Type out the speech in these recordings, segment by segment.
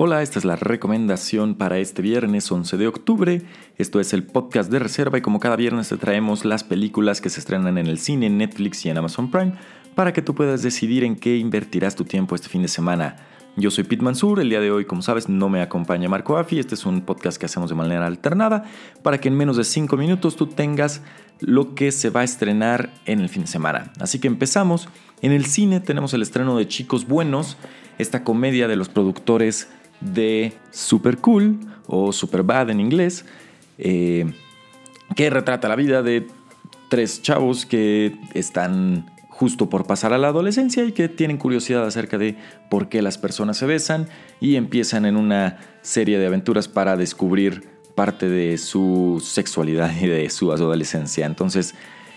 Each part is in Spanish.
Hola, esta es la recomendación para este viernes 11 de octubre. Esto es el podcast de reserva y como cada viernes te traemos las películas que se estrenan en el cine, en Netflix y en Amazon Prime para que tú puedas decidir en qué invertirás tu tiempo este fin de semana. Yo soy Pete Mansur, el día de hoy, como sabes, no me acompaña Marco Afi, este es un podcast que hacemos de manera alternada para que en menos de 5 minutos tú tengas lo que se va a estrenar en el fin de semana. Así que empezamos. En el cine tenemos el estreno de Chicos Buenos, esta comedia de los productores de Super Cool o Super Bad en inglés, eh, que retrata la vida de tres chavos que están justo por pasar a la adolescencia y que tienen curiosidad acerca de por qué las personas se besan y empiezan en una serie de aventuras para descubrir parte de su sexualidad y de su adolescencia. Entonces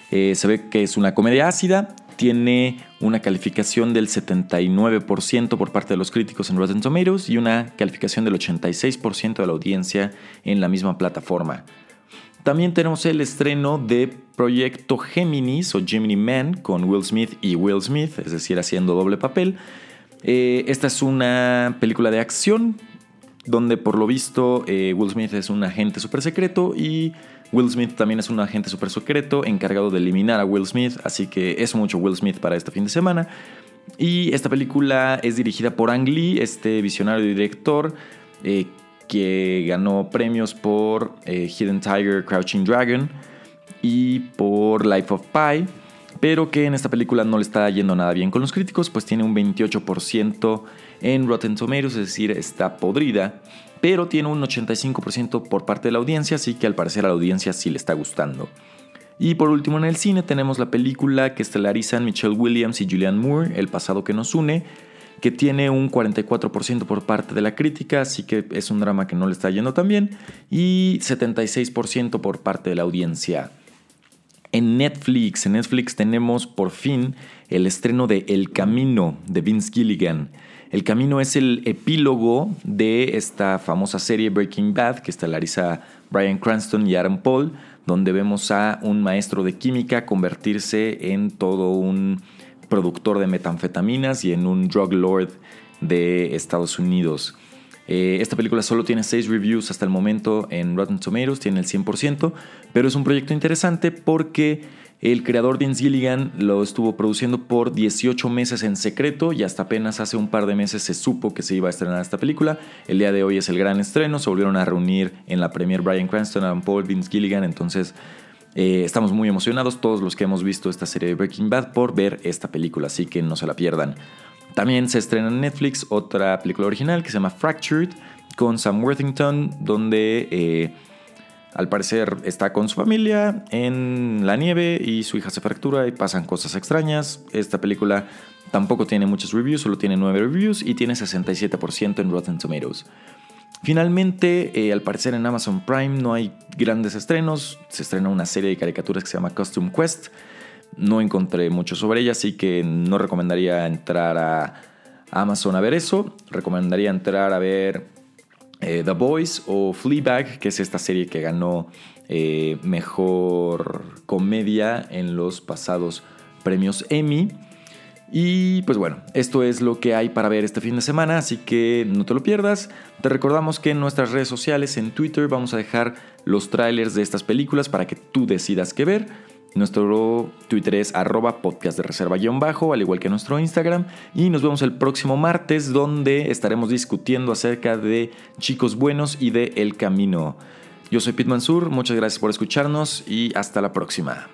eh, se ve que es una comedia ácida, tiene una calificación del 79% por parte de los críticos en Rotten Tomatoes y una calificación del 86% de la audiencia en la misma plataforma. También tenemos el estreno de Proyecto Géminis o Gemini Man con Will Smith y Will Smith, es decir, haciendo doble papel. Eh, esta es una película de acción donde por lo visto eh, Will Smith es un agente super secreto y Will Smith también es un agente super secreto encargado de eliminar a Will Smith, así que es mucho Will Smith para este fin de semana. Y esta película es dirigida por Ang Lee, este visionario director eh, que ganó premios por eh, Hidden Tiger, Crouching Dragon y por Life of Pi, pero que en esta película no le está yendo nada bien con los críticos, pues tiene un 28% en Rotten Tomatoes, es decir, está podrida pero tiene un 85% por parte de la audiencia, así que al parecer a la audiencia sí le está gustando. Y por último en el cine tenemos la película que estelarizan Michelle Williams y Julianne Moore, El pasado que nos une, que tiene un 44% por parte de la crítica, así que es un drama que no le está yendo tan bien, y 76% por parte de la audiencia. En Netflix, en Netflix tenemos por fin el estreno de El Camino de Vince Gilligan. El Camino es el epílogo de esta famosa serie Breaking Bad que estelariza Brian Cranston y Aaron Paul, donde vemos a un maestro de química convertirse en todo un productor de metanfetaminas y en un drug lord de Estados Unidos. Eh, esta película solo tiene 6 reviews hasta el momento en Rotten Tomatoes, tiene el 100%, pero es un proyecto interesante porque el creador Vince Gilligan lo estuvo produciendo por 18 meses en secreto y hasta apenas hace un par de meses se supo que se iba a estrenar esta película. El día de hoy es el gran estreno, se volvieron a reunir en la premier Brian Cranston, Adam Paul, Vince Gilligan, entonces eh, estamos muy emocionados todos los que hemos visto esta serie de Breaking Bad por ver esta película, así que no se la pierdan. También se estrena en Netflix otra película original que se llama Fractured con Sam Worthington, donde... Eh, al parecer está con su familia en la nieve y su hija se fractura y pasan cosas extrañas. Esta película tampoco tiene muchos reviews, solo tiene 9 reviews y tiene 67% en Rotten Tomatoes. Finalmente, eh, al parecer en Amazon Prime no hay grandes estrenos. Se estrena una serie de caricaturas que se llama Costume Quest. No encontré mucho sobre ella, así que no recomendaría entrar a Amazon a ver eso. Recomendaría entrar a ver eh, The Boys o Fleabag, que es esta serie que ganó eh, mejor comedia en los pasados premios Emmy. Y pues bueno, esto es lo que hay para ver este fin de semana, así que no te lo pierdas. Te recordamos que en nuestras redes sociales, en Twitter, vamos a dejar los trailers de estas películas para que tú decidas qué ver. Nuestro Twitter es arroba podcast de reserva guion bajo, al igual que nuestro Instagram. Y nos vemos el próximo martes donde estaremos discutiendo acerca de chicos buenos y de El Camino. Yo soy Pete Mansur, muchas gracias por escucharnos y hasta la próxima.